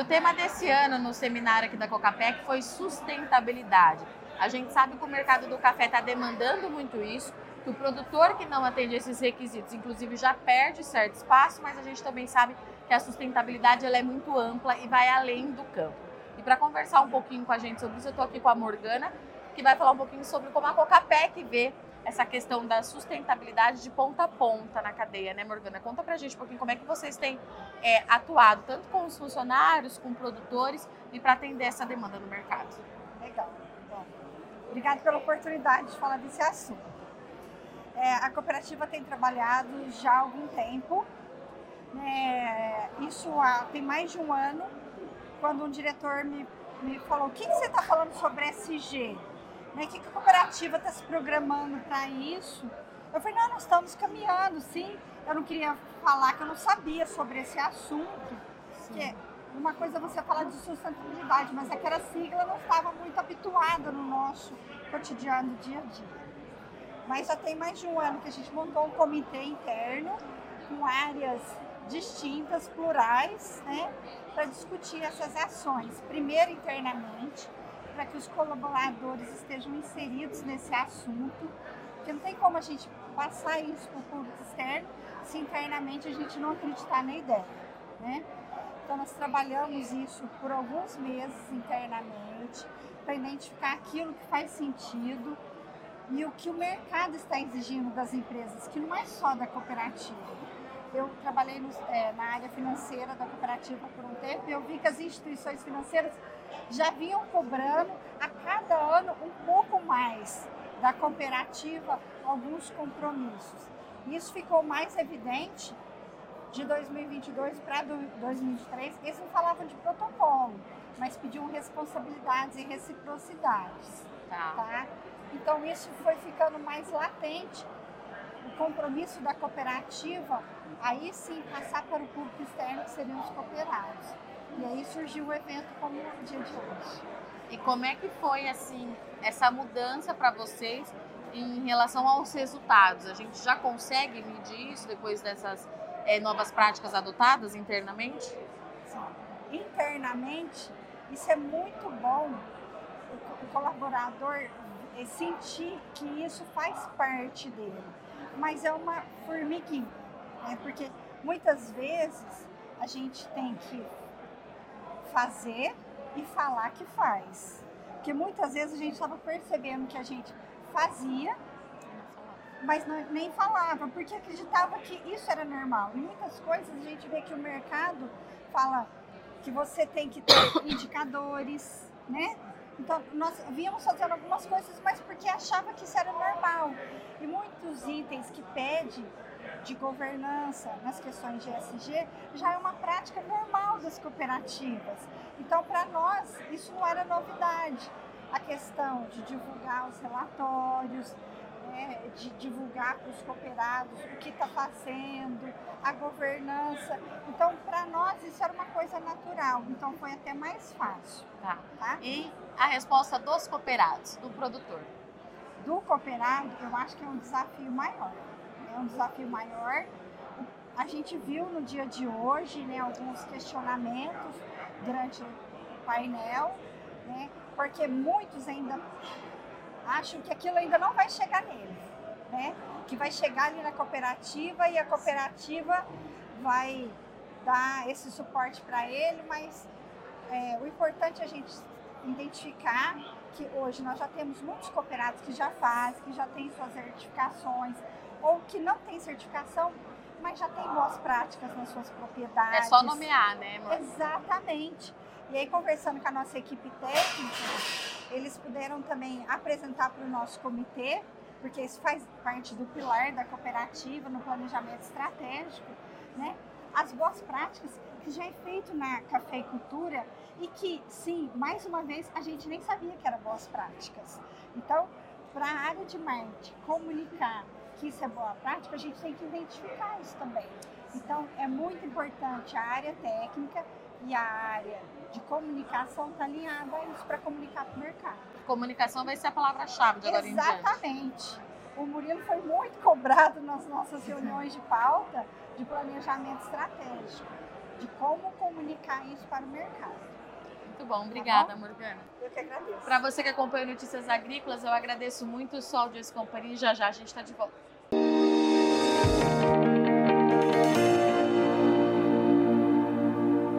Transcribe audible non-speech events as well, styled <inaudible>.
O tema desse ano no seminário aqui da Cocapec foi sustentabilidade. A gente sabe que o mercado do café está demandando muito isso, que o produtor que não atende esses requisitos, inclusive, já perde certo espaço, mas a gente também sabe que a sustentabilidade ela é muito ampla e vai além do campo. E para conversar um pouquinho com a gente sobre isso, eu estou aqui com a Morgana, que vai falar um pouquinho sobre como a Cocapec vê essa questão da sustentabilidade de ponta a ponta na cadeia, né, Morgana? Conta pra gente um pouquinho como é que vocês têm é, atuado, tanto com os funcionários, com produtores, e para atender essa demanda no mercado. Legal. Bom, obrigada pela oportunidade de falar desse assunto. É, a cooperativa tem trabalhado já há algum tempo, né, isso há, tem mais de um ano, quando um diretor me, me falou, o que, que você está falando sobre SG? Né, o que, a cooperativa está se programando para isso? Eu falei, não, nós estamos caminhando, sim. Eu não queria falar que eu não sabia sobre esse assunto. Que uma coisa é você falar de sustentabilidade, mas aquela sigla não estava muito habituada no nosso cotidiano, dia a dia. Mas já tem mais de um ano que a gente montou um comitê interno com áreas distintas, plurais, né, para discutir essas ações. Primeiro internamente, para que os colaboradores estejam inseridos nesse assunto, porque não tem como a gente passar isso para o público externo se internamente a gente não acreditar na ideia, né? Então nós trabalhamos isso por alguns meses internamente para identificar aquilo que faz sentido e o que o mercado está exigindo das empresas, que não é só da cooperativa. Eu trabalhei no, é, na área financeira da cooperativa por um tempo e eu vi que as instituições financeiras já vinham cobrando a cada ano um pouco mais da cooperativa alguns compromissos. Isso ficou mais evidente de 2022 para 2023. Eles não falavam de protocolo, mas pediam responsabilidades e reciprocidades. Tá. tá? Então isso foi ficando mais latente. Compromisso da cooperativa, aí sim passar para o público externo, que seriam os cooperados. E aí surgiu o evento como o dia de hoje. E como é que foi assim essa mudança para vocês em relação aos resultados? A gente já consegue medir isso depois dessas é, novas práticas adotadas internamente? Sim. Internamente, isso é muito bom. O colaborador é sentir que isso faz parte dele. Mas é uma formiguinha, né? porque muitas vezes a gente tem que fazer e falar que faz. Porque muitas vezes a gente estava percebendo que a gente fazia, mas não, nem falava, porque acreditava que isso era normal. E muitas coisas a gente vê que o mercado fala que você tem que ter <coughs> indicadores, né? Então, nós víamos fazendo algumas coisas, mas porque achava que isso era normal. E muitos itens que pede de governança nas questões de ESG já é uma prática normal das cooperativas. Então, para nós, isso não era novidade. A questão de divulgar os relatórios, né, de divulgar para os cooperados o que está fazendo, a governança. Então, para nós, isso era uma coisa natural. Então, foi até mais fácil. Tá. tá? E a resposta dos cooperados, do produtor? Do cooperado, eu acho que é um desafio maior. É um desafio maior. A gente viu no dia de hoje né, alguns questionamentos durante o painel, né, porque muitos ainda acham que aquilo ainda não vai chegar nele, né? Que vai chegar ali na cooperativa e a cooperativa vai dar esse suporte para ele, mas é, o importante é a gente identificar que hoje nós já temos muitos cooperados que já fazem, que já têm suas certificações, ou que não tem certificação, mas já tem boas práticas nas suas propriedades. É só nomear, né, amor? Exatamente. E aí, conversando com a nossa equipe técnica, eles puderam também apresentar para o nosso comitê, porque isso faz parte do pilar da cooperativa no planejamento estratégico, né? As boas práticas que já é feito na cafeicultura e que, sim, mais uma vez, a gente nem sabia que eram boas práticas. Então, para a área de marketing comunicar que isso é boa prática, a gente tem que identificar isso também. Então, é muito importante a área técnica e a área de comunicação estar tá alinhada a isso para comunicar para o mercado. Comunicação vai ser a palavra-chave de agora Exatamente. em diante. O Murilo foi muito cobrado nas nossas reuniões de pauta de planejamento estratégico de como comunicar isso para o mercado. Muito bom, obrigada, tá bom? Morgana. Eu que agradeço. Para você que acompanha Notícias Agrícolas, eu agradeço muito o Sol de Companhia e já já a gente está de volta.